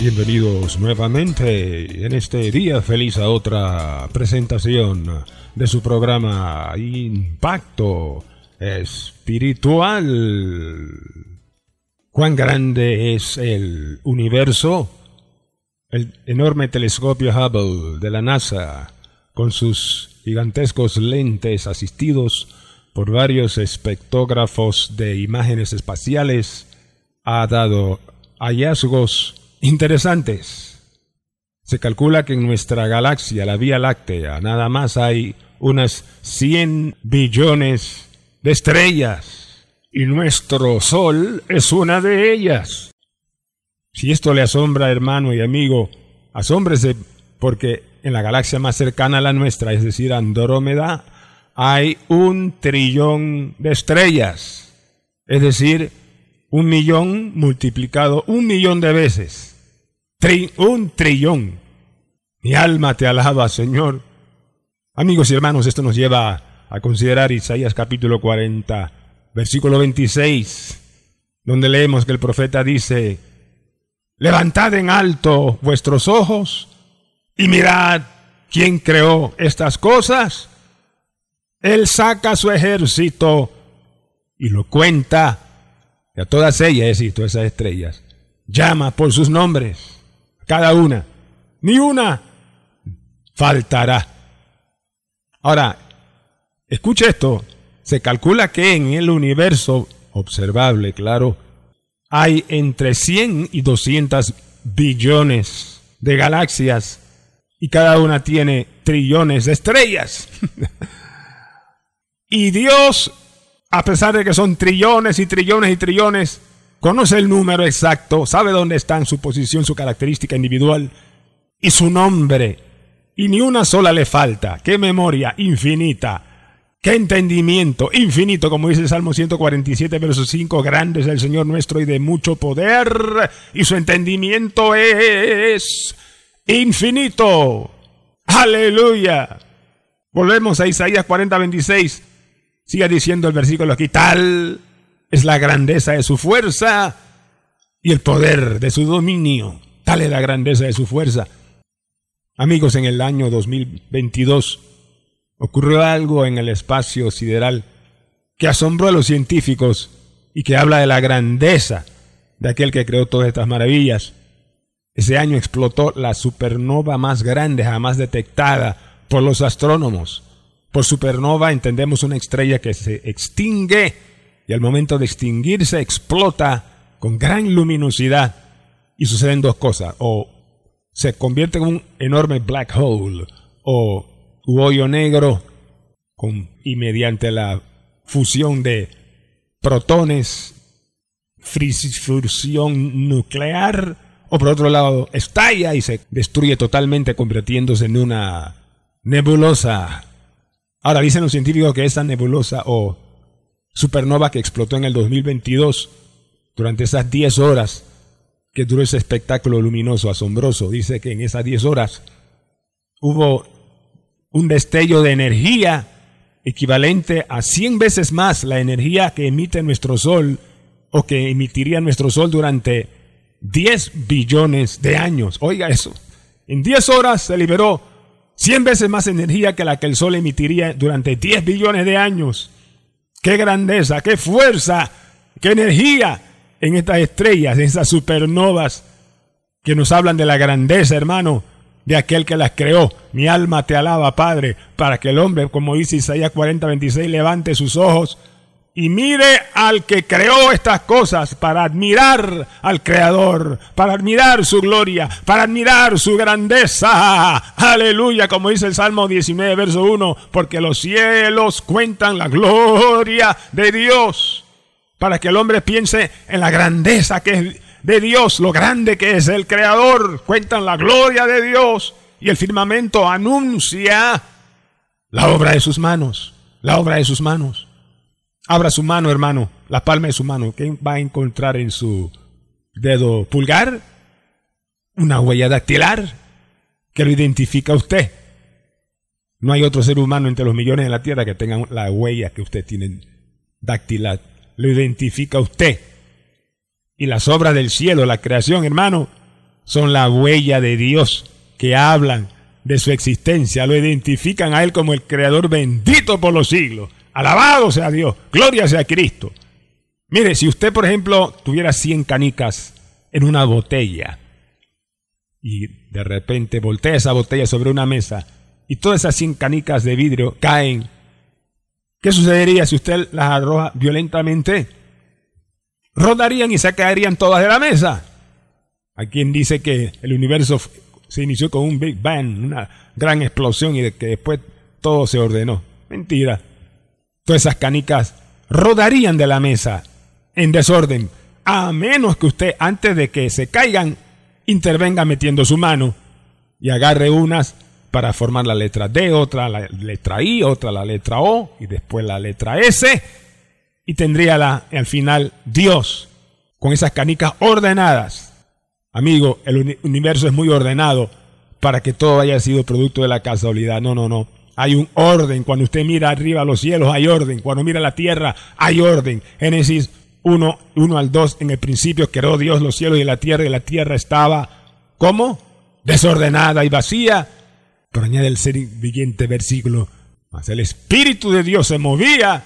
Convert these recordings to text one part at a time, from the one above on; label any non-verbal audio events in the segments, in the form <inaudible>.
Bienvenidos nuevamente en este día feliz a otra presentación de su programa Impacto Espiritual. ¿Cuán grande es el universo? El enorme telescopio Hubble de la NASA, con sus gigantescos lentes asistidos por varios espectógrafos de imágenes espaciales, ha dado hallazgos interesantes. Se calcula que en nuestra galaxia, la Vía Láctea, nada más hay unas 100 billones de estrellas y nuestro Sol es una de ellas. Si esto le asombra, hermano y amigo, asómbrese porque en la galaxia más cercana a la nuestra, es decir, Andrómeda, hay un trillón de estrellas. Es decir, un millón multiplicado un millón de veces. un trillón. Mi alma te alaba, Señor. Amigos y hermanos, esto nos lleva a considerar Isaías capítulo 40, versículo 26, donde leemos que el profeta dice, Levantad en alto vuestros ojos y mirad quién creó estas cosas. Él saca su ejército y lo cuenta a todas ellas, y todas esas estrellas, llama por sus nombres, cada una, ni una faltará. Ahora, escuche esto, se calcula que en el universo observable, claro, hay entre 100 y 200 billones de galaxias y cada una tiene trillones de estrellas. <laughs> y Dios a pesar de que son trillones y trillones y trillones, conoce el número exacto, sabe dónde está en su posición, su característica individual y su nombre. Y ni una sola le falta. ¡Qué memoria infinita! ¡Qué entendimiento infinito! Como dice el Salmo 147, verso 5, grande es el Señor nuestro y de mucho poder, y su entendimiento es infinito. Aleluya. Volvemos a Isaías 40, 26. Siga diciendo el versículo aquí, tal es la grandeza de su fuerza y el poder de su dominio. Tal es la grandeza de su fuerza. Amigos, en el año 2022 ocurrió algo en el espacio sideral que asombró a los científicos y que habla de la grandeza de aquel que creó todas estas maravillas. Ese año explotó la supernova más grande jamás detectada por los astrónomos. Por supernova entendemos una estrella que se extingue y al momento de extinguirse explota con gran luminosidad y suceden dos cosas. O se convierte en un enorme black hole o un hoyo negro con, y mediante la fusión de protones, fusión nuclear, o por otro lado estalla y se destruye totalmente convirtiéndose en una nebulosa Ahora dicen los científicos que esa nebulosa o supernova que explotó en el 2022, durante esas 10 horas que duró ese espectáculo luminoso, asombroso, dice que en esas 10 horas hubo un destello de energía equivalente a 100 veces más la energía que emite nuestro Sol o que emitiría nuestro Sol durante 10 billones de años. Oiga eso. En 10 horas se liberó 100 veces más energía que la que el Sol emitiría durante 10 billones de años. ¡Qué grandeza, qué fuerza, qué energía en estas estrellas, en esas supernovas que nos hablan de la grandeza, hermano, de aquel que las creó. Mi alma te alaba, Padre, para que el hombre, como dice Isaías 40, 26, levante sus ojos y mire al que creó estas cosas para admirar al Creador, para admirar su gloria, para admirar su grandeza. Aleluya, como dice el Salmo 19, verso 1, porque los cielos cuentan la gloria de Dios, para que el hombre piense en la grandeza que es de Dios, lo grande que es el Creador, cuentan la gloria de Dios y el firmamento anuncia la obra de sus manos, la obra de sus manos. Abra su mano, hermano, la palma de su mano. ¿Qué va a encontrar en su dedo pulgar? Una huella dactilar que lo identifica a usted. No hay otro ser humano entre los millones de la Tierra que tenga la huella que usted tiene dactilar. Lo identifica a usted. Y las obras del cielo, la creación, hermano, son la huella de Dios que hablan de su existencia. Lo identifican a Él como el Creador bendito por los siglos. Alabado sea Dios. Gloria sea Cristo. Mire, si usted, por ejemplo, tuviera 100 canicas en una botella y de repente voltea esa botella sobre una mesa y todas esas 100 canicas de vidrio caen, ¿qué sucedería si usted las arroja violentamente? Rodarían y se caerían todas de la mesa. Hay quien dice que el universo se inició con un Big Bang, una gran explosión y que después todo se ordenó. Mentira. Esas canicas rodarían de la mesa en desorden, a menos que usted antes de que se caigan intervenga metiendo su mano y agarre unas para formar la letra D, otra la letra I, otra la letra O y después la letra S y tendría la, al final Dios con esas canicas ordenadas. Amigo, el universo es muy ordenado para que todo haya sido producto de la casualidad. No, no, no. Hay un orden. Cuando usted mira arriba a los cielos, hay orden. Cuando mira la tierra, hay orden. Génesis 1, 1 al 2, en el principio creó Dios los cielos y la tierra, y la tierra estaba, ¿cómo? Desordenada y vacía. Pero añade el siguiente versículo, mas el Espíritu de Dios se movía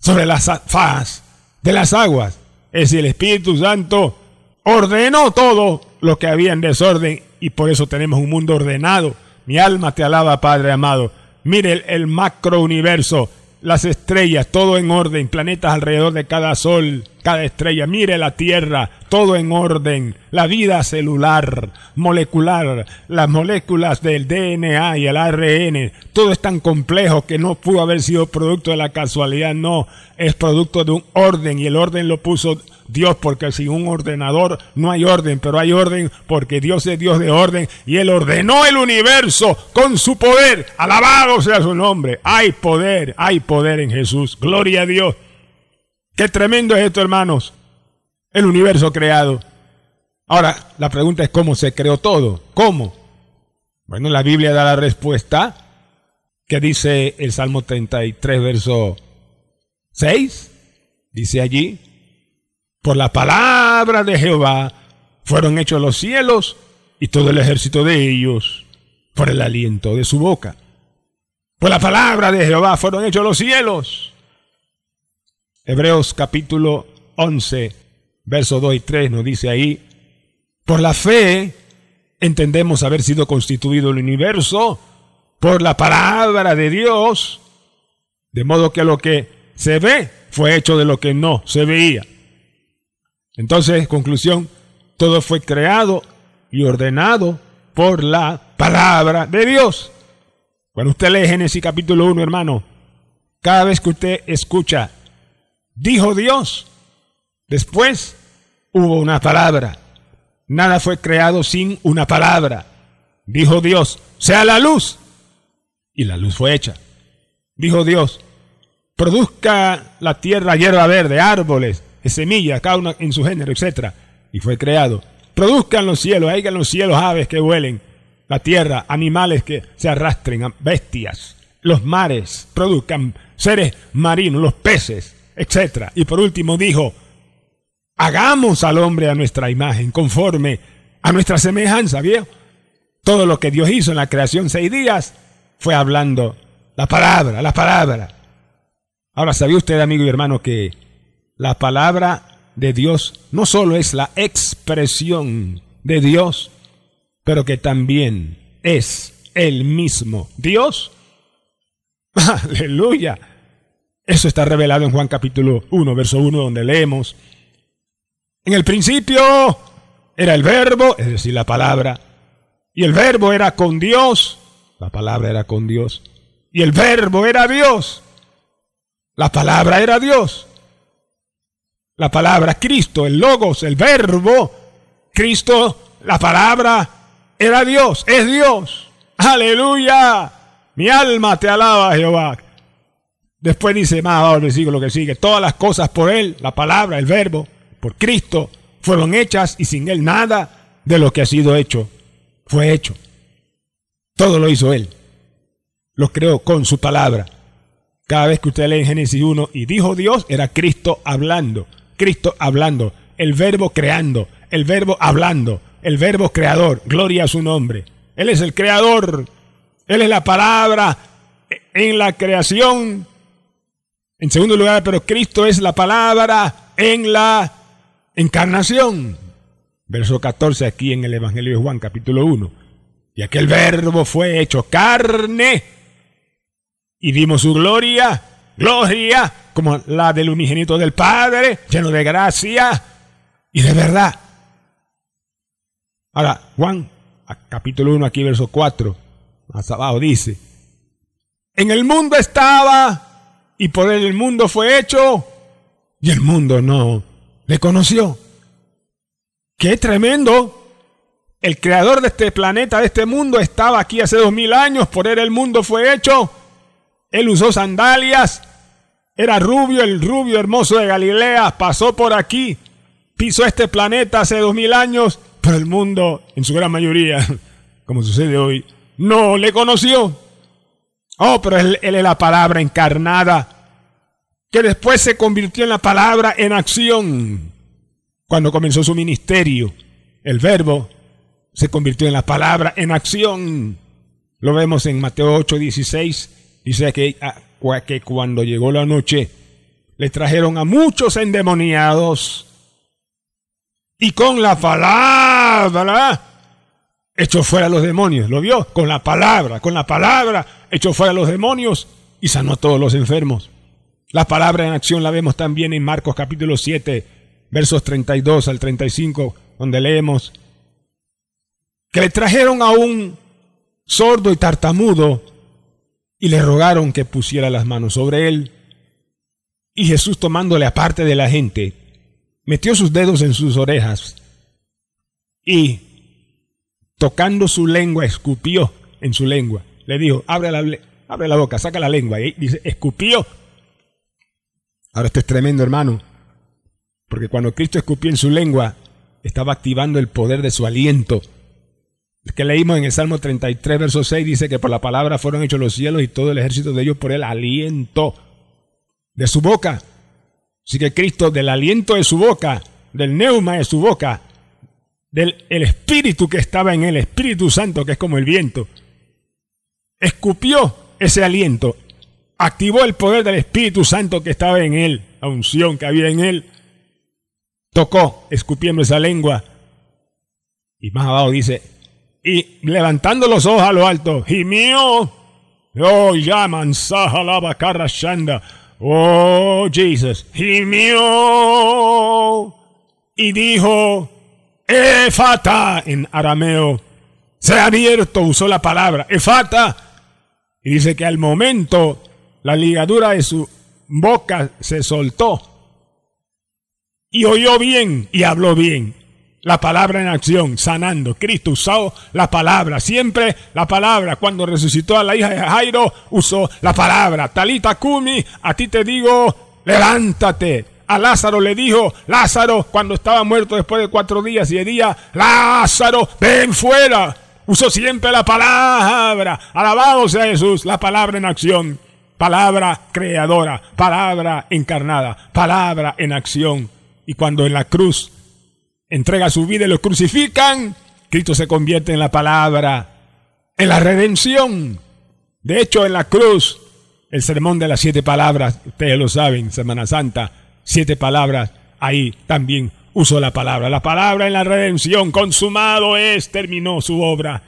sobre la faz de las aguas. Es decir, el Espíritu Santo ordenó todo lo que había en desorden y por eso tenemos un mundo ordenado. Mi alma te alaba, Padre amado. Mire el, macro universo las estrellas, todo en orden, planetas alrededor de cada sol, cada estrella. Mire la Tierra, todo en orden. La vida celular, molecular, las moléculas del DNA y el ARN, todo es tan complejo que no pudo haber sido producto de la casualidad, no, es producto de un orden y el orden lo puso Dios, porque sin un ordenador no hay orden, pero hay orden porque Dios es Dios de orden y Él ordenó el universo con su poder. Alabado sea su nombre. Hay poder, hay poder en Jesús. Gloria a Dios. Qué tremendo es esto, hermanos. El universo creado. Ahora, la pregunta es cómo se creó todo. ¿Cómo? Bueno, la Biblia da la respuesta que dice el Salmo 33, verso 6. Dice allí, por la palabra de Jehová fueron hechos los cielos y todo el ejército de ellos por el aliento de su boca. Por la palabra de Jehová fueron hechos los cielos. Hebreos capítulo 11, verso 2 y 3 nos dice ahí, por la fe entendemos haber sido constituido el universo por la palabra de Dios, de modo que lo que se ve fue hecho de lo que no se veía. Entonces, conclusión, todo fue creado y ordenado por la palabra de Dios. Cuando usted lee Génesis capítulo 1, hermano, cada vez que usted escucha, dijo Dios, después hubo una palabra. Nada fue creado sin una palabra. Dijo Dios, sea la luz. Y la luz fue hecha. Dijo Dios, produzca la tierra hierba verde, árboles, semillas, cada una en su género, etc. Y fue creado. Produzcan los cielos, en los cielos aves que vuelen, la tierra, animales que se arrastren, bestias, los mares, produzcan seres marinos, los peces, etc. Y por último dijo, hagamos al hombre a nuestra imagen, conforme a nuestra semejanza, ¿viejo? Todo lo que Dios hizo en la creación seis días fue hablando la palabra, la palabra. Ahora, ¿sabía usted, amigo y hermano, que la palabra de Dios no solo es la expresión de Dios, pero que también es el mismo Dios. <laughs> Aleluya. Eso está revelado en Juan capítulo 1, verso 1, donde leemos, en el principio era el verbo, es decir, la palabra, y el verbo era con Dios, la palabra era con Dios, y el verbo era Dios, la palabra era Dios. La palabra Cristo, el logos, el verbo, Cristo, la palabra, era Dios, es Dios. Aleluya. Mi alma te alaba, Jehová. Después dice más abajo el versículo que sigue, todas las cosas por Él, la palabra, el verbo, por Cristo, fueron hechas y sin Él nada de lo que ha sido hecho fue hecho. Todo lo hizo Él. Lo creó con su palabra. Cada vez que usted lee en Génesis 1 y dijo Dios, era Cristo hablando. Cristo hablando. El verbo creando. El verbo hablando. El verbo creador. Gloria a su nombre. Él es el creador. Él es la palabra en la creación. En segundo lugar, pero Cristo es la palabra en la encarnación. Verso 14 aquí en el Evangelio de Juan, capítulo 1. Y aquel verbo fue hecho carne y dimos su gloria, gloria como la del unigénito del Padre, lleno de gracia y de verdad. Ahora, Juan, capítulo 1, aquí verso 4, más abajo dice, en el mundo estaba y por él el mundo fue hecho y el mundo no le conoció. ¡Qué tremendo! El creador de este planeta, de este mundo, estaba aquí hace dos mil años, por él el mundo fue hecho. Él usó sandalias, era rubio, el rubio hermoso de Galilea, pasó por aquí, pisó este planeta hace dos mil años, pero el mundo, en su gran mayoría, <laughs> como sucede hoy, no le conoció. Oh, pero él, es la palabra encarnada, que después se convirtió en la palabra en acción. Cuando comenzó su ministerio, el verbo se convirtió en la palabra en acción. Lo vemos en Mateo 8, 16. Dice que, ah, que cuando llegó la noche, le trajeron a muchos endemoniados y con la palabra echó fuera a los demonios. ¿Lo vio? Con la palabra, con la palabra echó fuera los demonios y sanó a todos los enfermos. La palabra en acción la vemos también en Marcos capítulo 7, versos 32 al 35, donde leemos que le trajeron a un sordo y tartamudo y le rogaron que pusiera las manos sobre él. Y Jesús tomándole aparte de la gente, metió sus dedos en sus orejas y tocando su lengua, escupió en su lengua. Le dijo, abre la, abre la boca, saca la lengua. Y dice, escupió. Ahora esto es tremendo, hermano. Porque cuando Cristo escupió en su lengua, estaba activando el poder de su aliento. Que leímos en el Salmo 33, verso 6, dice que por la palabra fueron hechos los cielos y todo el ejército de ellos por el aliento de su boca. Así que Cristo, del aliento de su boca, del neuma de su boca, del el espíritu que estaba en el Espíritu Santo, que es como el viento, escupió ese aliento, activó el poder del Espíritu Santo que estaba en él, la unción que había en él, tocó, escupiendo esa lengua. Y más abajo dice, y levantando los ojos a lo alto, gimió, oh, llaman sahalaba shanda, oh, Jesus, gimió, y dijo, efata, en arameo, se ha abierto, usó la palabra, efata, y dice que al momento la ligadura de su boca se soltó y oyó bien y habló bien. La palabra en acción, sanando. Cristo usó la palabra, siempre la palabra. Cuando resucitó a la hija de Jairo, usó la palabra. Talita Kumi, a ti te digo, levántate. A Lázaro le dijo, Lázaro, cuando estaba muerto después de cuatro días y de día, Lázaro, ven fuera. Usó siempre la palabra. Alabado sea Jesús, la palabra en acción. Palabra creadora, palabra encarnada, palabra en acción. Y cuando en la cruz entrega su vida y lo crucifican, Cristo se convierte en la palabra, en la redención. De hecho, en la cruz, el sermón de las siete palabras, ustedes lo saben, Semana Santa, siete palabras, ahí también usó la palabra. La palabra en la redención, consumado es, terminó su obra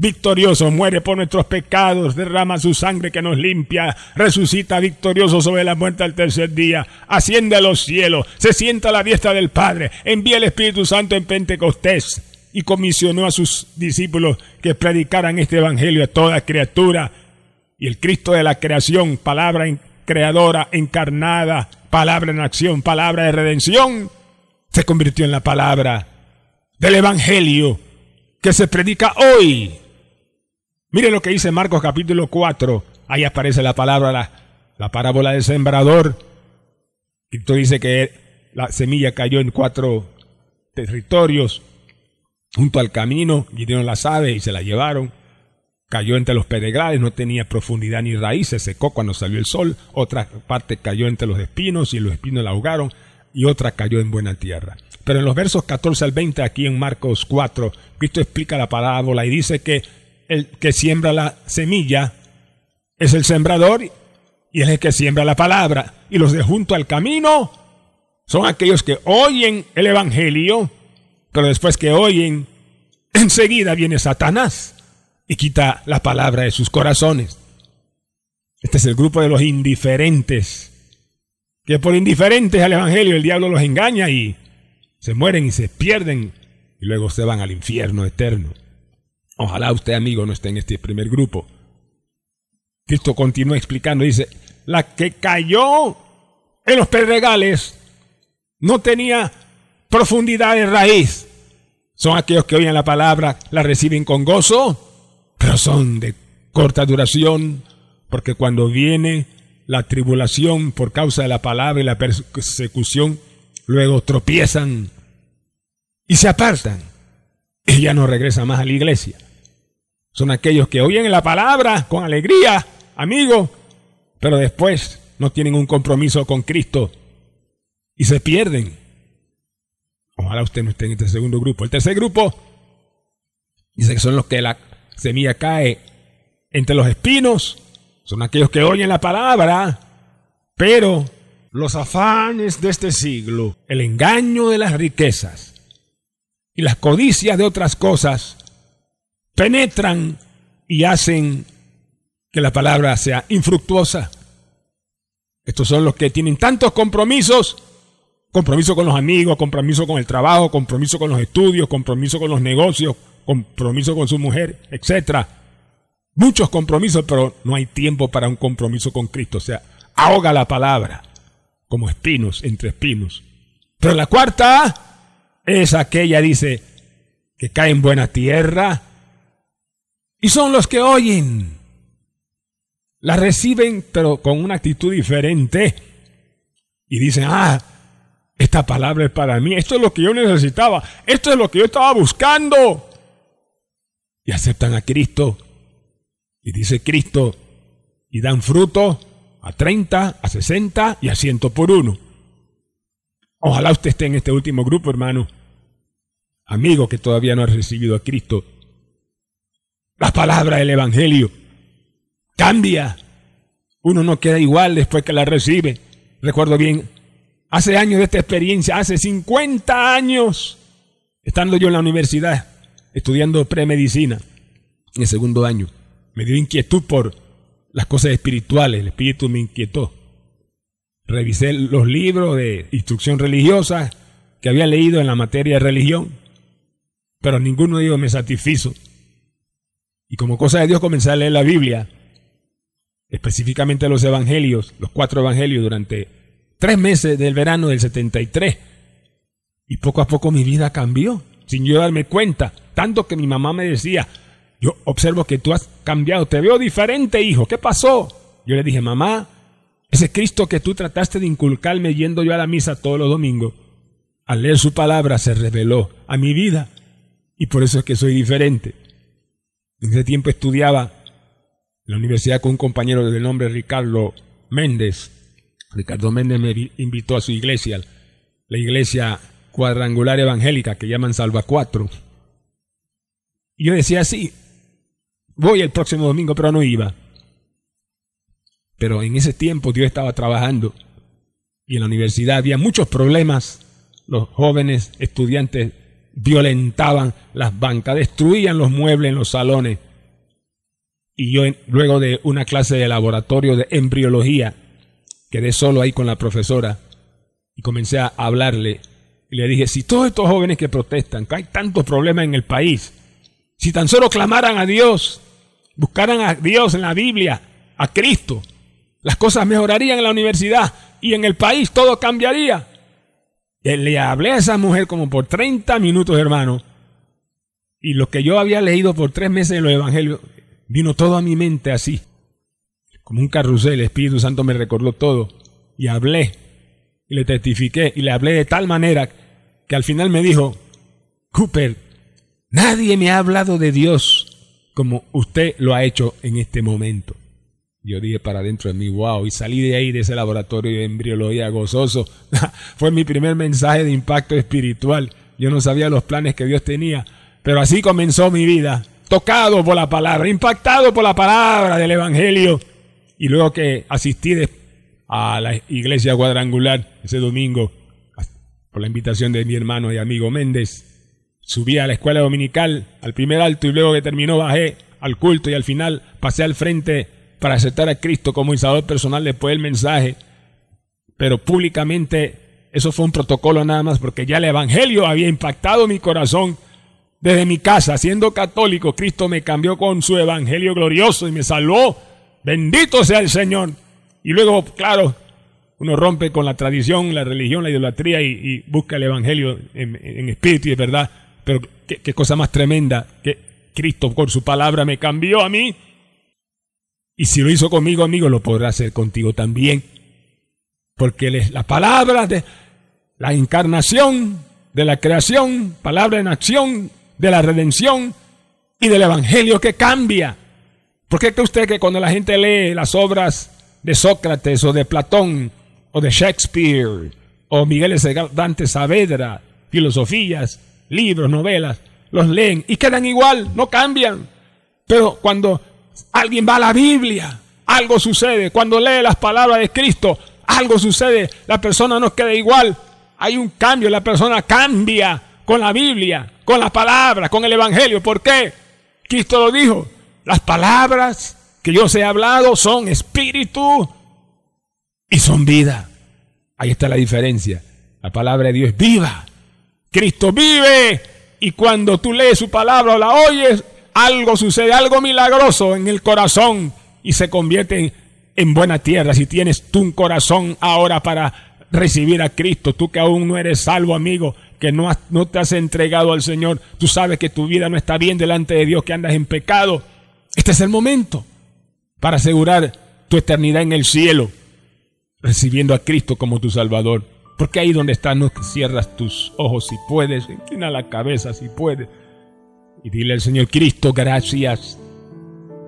victorioso, muere por nuestros pecados, derrama su sangre que nos limpia, resucita victorioso sobre la muerte al tercer día, asciende a los cielos, se sienta a la diestra del Padre, envía el Espíritu Santo en Pentecostés y comisionó a sus discípulos que predicaran este Evangelio a toda criatura. Y el Cristo de la creación, palabra creadora, encarnada, palabra en acción, palabra de redención, se convirtió en la palabra del Evangelio que se predica hoy. Mire lo que dice Marcos capítulo 4. Ahí aparece la palabra, la, la parábola del sembrador. Cristo dice que la semilla cayó en cuatro territorios junto al camino, dieron las aves y se la llevaron. Cayó entre los pedregales, no tenía profundidad ni raíz, se secó cuando salió el sol. Otra parte cayó entre los espinos y los espinos la ahogaron y otra cayó en buena tierra. Pero en los versos 14 al 20, aquí en Marcos 4, Cristo explica la parábola y dice que el que siembra la semilla es el sembrador y es el que siembra la palabra. Y los de junto al camino son aquellos que oyen el Evangelio, pero después que oyen, enseguida viene Satanás y quita la palabra de sus corazones. Este es el grupo de los indiferentes, que por indiferentes al Evangelio el diablo los engaña y se mueren y se pierden y luego se van al infierno eterno. Ojalá usted, amigo, no esté en este primer grupo. Cristo continúa explicando, dice, la que cayó en los pedregales no tenía profundidad de raíz. Son aquellos que oyen la palabra, la reciben con gozo, pero son de corta duración, porque cuando viene la tribulación por causa de la palabra y la persecución, luego tropiezan y se apartan y ya no regresan más a la iglesia. Son aquellos que oyen la palabra con alegría, amigo, pero después no tienen un compromiso con Cristo y se pierden. Ojalá usted no esté en este segundo grupo. El tercer grupo dice que son los que la semilla cae entre los espinos. Son aquellos que oyen la palabra, pero los afanes de este siglo, el engaño de las riquezas y las codicias de otras cosas penetran y hacen que la palabra sea infructuosa. Estos son los que tienen tantos compromisos, compromiso con los amigos, compromiso con el trabajo, compromiso con los estudios, compromiso con los negocios, compromiso con su mujer, etc. Muchos compromisos, pero no hay tiempo para un compromiso con Cristo. O sea, ahoga la palabra como espinos entre espinos. Pero la cuarta es aquella, dice, que cae en buena tierra, y son los que oyen. La reciben, pero con una actitud diferente. Y dicen, ah, esta palabra es para mí. Esto es lo que yo necesitaba. Esto es lo que yo estaba buscando. Y aceptan a Cristo. Y dice Cristo. Y dan fruto a 30, a 60 y a 100 por uno. Ojalá usted esté en este último grupo, hermano. Amigo que todavía no ha recibido a Cristo la palabra del Evangelio. Cambia. Uno no queda igual después que la recibe. Recuerdo bien, hace años de esta experiencia, hace 50 años, estando yo en la universidad, estudiando premedicina, en el segundo año, me dio inquietud por las cosas espirituales, el espíritu me inquietó. Revisé los libros de instrucción religiosa que había leído en la materia de religión, pero ninguno de ellos me satisfizo. Y como cosa de Dios comencé a leer la Biblia, específicamente los evangelios, los cuatro evangelios durante tres meses del verano del 73. Y poco a poco mi vida cambió, sin yo darme cuenta. Tanto que mi mamá me decía, yo observo que tú has cambiado, te veo diferente, hijo, ¿qué pasó? Yo le dije, mamá, ese Cristo que tú trataste de inculcarme yendo yo a la misa todos los domingos, al leer su palabra se reveló a mi vida. Y por eso es que soy diferente. En ese tiempo estudiaba en la universidad con un compañero de nombre Ricardo Méndez. Ricardo Méndez me invitó a su iglesia, la iglesia cuadrangular evangélica que llaman Salva Cuatro. Y yo decía, sí, voy el próximo domingo, pero no iba. Pero en ese tiempo Dios estaba trabajando y en la universidad había muchos problemas. Los jóvenes estudiantes violentaban las bancas, destruían los muebles en los salones. Y yo luego de una clase de laboratorio de embriología, quedé solo ahí con la profesora y comencé a hablarle. Y le dije, si todos estos jóvenes que protestan, que hay tantos problemas en el país, si tan solo clamaran a Dios, buscaran a Dios en la Biblia, a Cristo, las cosas mejorarían en la universidad y en el país todo cambiaría. Le hablé a esa mujer como por 30 minutos, hermano, Y lo que yo había leído por tres meses en los evangelios, vino todo a mi mente así. Como un carrusel, el Espíritu Santo me recordó todo. Y hablé, y le testifiqué, y le hablé de tal manera que al final me dijo, Cooper, nadie me ha hablado de Dios como usted lo ha hecho en este momento. Yo dije para adentro de mí, wow, y salí de ahí, de ese laboratorio de embriología gozoso. <laughs> Fue mi primer mensaje de impacto espiritual. Yo no sabía los planes que Dios tenía, pero así comenzó mi vida, tocado por la palabra, impactado por la palabra del Evangelio. Y luego que asistí a la iglesia cuadrangular ese domingo, por la invitación de mi hermano y amigo Méndez, subí a la escuela dominical, al primer alto, y luego que terminó bajé al culto y al final pasé al frente para aceptar a Cristo como Salvador personal después del mensaje. Pero públicamente eso fue un protocolo nada más porque ya el Evangelio había impactado mi corazón. Desde mi casa, siendo católico, Cristo me cambió con su Evangelio glorioso y me salvó. Bendito sea el Señor. Y luego, claro, uno rompe con la tradición, la religión, la idolatría y, busca el Evangelio en, espíritu y de verdad. Pero qué, qué cosa más tremenda que Cristo con su palabra me cambió a mí y si lo hizo conmigo, amigo, lo podrá hacer contigo también. Porque la palabra de la encarnación, de la creación, palabra en acción, de la redención y del evangelio que cambia. ¿Por qué cree usted que cuando la gente lee las obras de Sócrates o de Platón o de Shakespeare o Miguel Dante Saavedra, filosofías, libros, novelas, los leen y quedan igual, no cambian? Pero cuando Alguien va a la Biblia, algo sucede. Cuando lee las palabras de Cristo, algo sucede. La persona no queda igual. Hay un cambio, la persona cambia con la Biblia, con las palabras, con el Evangelio. ¿Por qué? Cristo lo dijo. Las palabras que yo os he hablado son espíritu y son vida. Ahí está la diferencia. La palabra de Dios es viva. Cristo vive. Y cuando tú lees su palabra o la oyes, algo sucede, algo milagroso en el corazón y se convierte en, buena tierra. Si tienes tú un corazón ahora para recibir a Cristo, tú que aún no eres salvo, amigo, que no, no te has entregado al Señor, tú sabes que tu vida no está bien delante de Dios, que andas en pecado. Este es el momento para asegurar tu eternidad en el cielo, recibiendo a Cristo como tu Salvador. Porque ahí donde estás no cierras tus ojos si puedes, inclina la cabeza si puedes y dile al Señor Cristo, gracias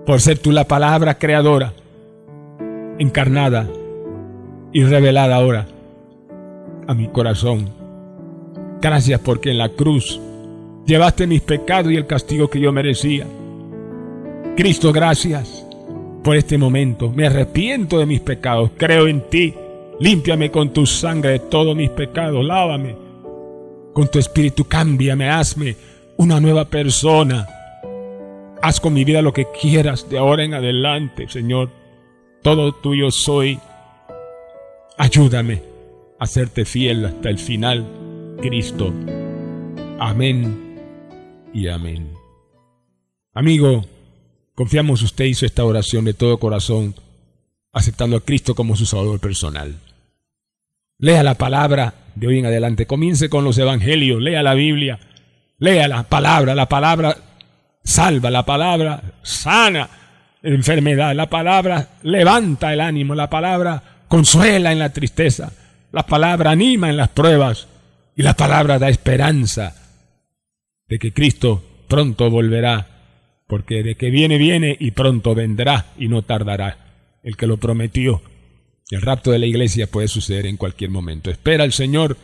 por ser tú la palabra creadora, encarnada y revelada ahora a mi corazón. Gracias porque en la cruz llevaste mis pecados y el castigo que yo merecía. Cristo, gracias por este momento. Me arrepiento de mis pecados, creo en ti. Límpiame con tu sangre de todos mis pecados, lávame. Con tu espíritu cámbiame, hazme una nueva persona. Haz con mi vida lo que quieras de ahora en adelante, Señor. Todo tuyo soy. Ayúdame a serte fiel hasta el final, Cristo. Amén y amén. Amigo, confiamos usted hizo esta oración de todo corazón, aceptando a Cristo como su Salvador personal. Lea la palabra de hoy en adelante. Comience con los evangelios, lea la Biblia Lea la palabra, la palabra salva, la palabra sana enfermedad, la palabra levanta el ánimo, la palabra consuela en la tristeza, la palabra anima en las pruebas y la palabra da esperanza de que Cristo pronto volverá, porque de que viene, viene y pronto vendrá y no tardará. El que lo prometió. El rapto de la iglesia puede suceder en cualquier momento. Espera al Señor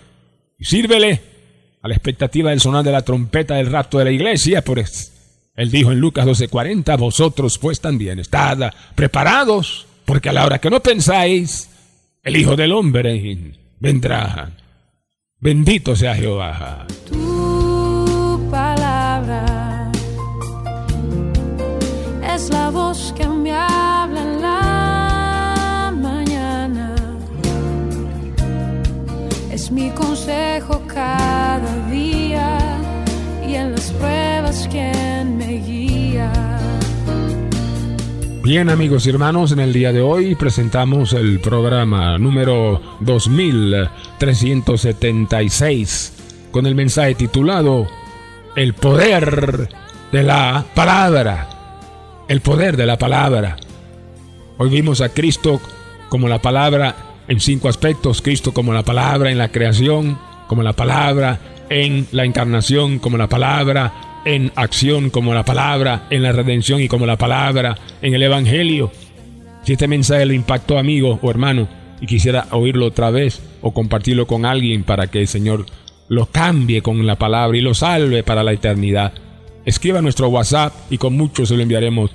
y sírvele a la expectativa del sonar de la trompeta del rapto de la iglesia, pues él dijo en Lucas 12:40, vosotros pues también estad preparados, porque a la hora que no pensáis, el Hijo del Hombre vendrá. Bendito sea Jehová. Es mi consejo cada día y en las pruebas quien me guía. Bien amigos y hermanos, en el día de hoy presentamos el programa número 2376 con el mensaje titulado el poder de la palabra. El poder de la palabra. Hoy vimos a Cristo como la palabra en cinco aspectos. Cristo como la palabra en la creación, como la palabra en la encarnación, como la palabra en acción, como la palabra en la redención y como la palabra en el Evangelio. Si este mensaje le impactó, amigo o hermano, y quisiera oírlo otra vez o compartirlo con alguien para que el Señor lo cambie con la palabra y lo salve para la eternidad, escriba nuestro WhatsApp y con mucho se lo enviaremos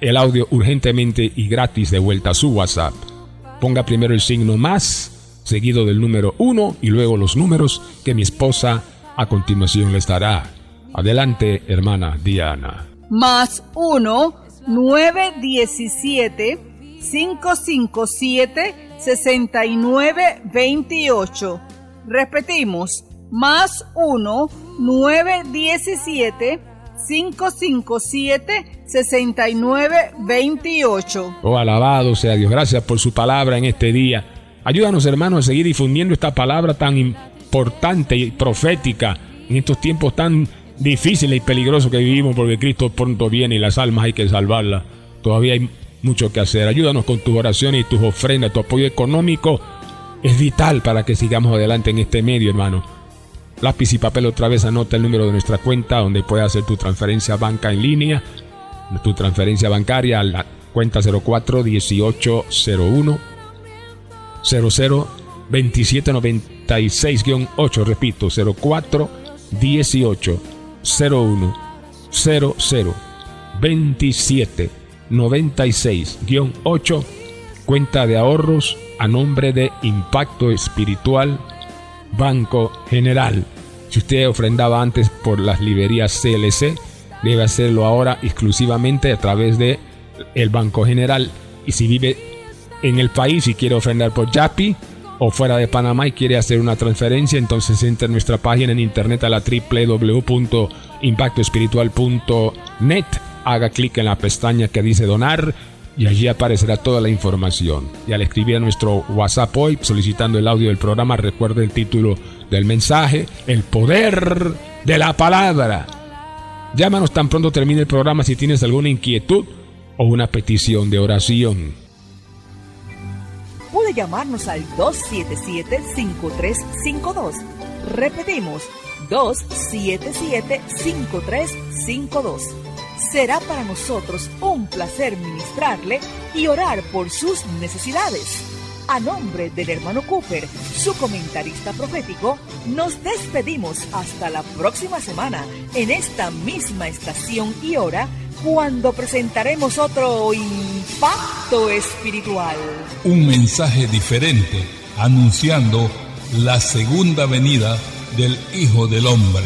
el audio urgentemente y gratis de vuelta a su WhatsApp. Ponga primero el signo más, seguido del número 1 y luego los números que mi esposa a continuación le estará. Adelante, hermana Diana. Más 1 917 557 6928. Repetimos, más 1 917 557 6928. Oh, alabado sea Dios. Gracias por su palabra en este día. Ayúdanos, hermanos, a seguir difundiendo esta palabra tan importante y profética en estos tiempos tan difíciles y peligrosos que vivimos porque Cristo pronto viene y las almas hay que salvarlas. Todavía hay mucho que hacer. Ayúdanos con tus oraciones y tus ofrendas. Tu apoyo económico es vital para que sigamos adelante en este medio, hermano. Lápiz y papel otra vez anota el número de nuestra cuenta donde puedes hacer tu transferencia banca en línea, tu transferencia bancaria a la cuenta 04 1801 00 2796-8, repito, 04 18 01 00 27 96-8, cuenta de ahorros a nombre de Impacto Espiritual Banco General. Si usted ofrendaba antes por las librerías CLC, debe hacerlo ahora exclusivamente a través de el Banco General. Y si vive en el país y quiere ofrendar por Yapi o fuera de Panamá y quiere hacer una transferencia, entonces entre en nuestra página en internet a la www.impactoespiritual.net haga clic en la pestaña que dice donar y allí aparecerá toda la información. Y al escribir a nuestro WhatsApp hoy solicitando el audio del programa, recuerde el título del mensaje, El poder de la palabra. Llámanos tan pronto termine el programa si tienes alguna inquietud o una petición de oración. Puede llamarnos al 277-5352. Repetimos, 277-5352 será para nosotros un placer ministrarle y orar por sus necesidades. A nombre del hermano Cooper, su comentarista profético, nos despedimos hasta la próxima semana en esta misma estación y hora cuando presentaremos otro impacto espiritual. Un mensaje diferente anunciando la segunda venida del Hijo del Hombre.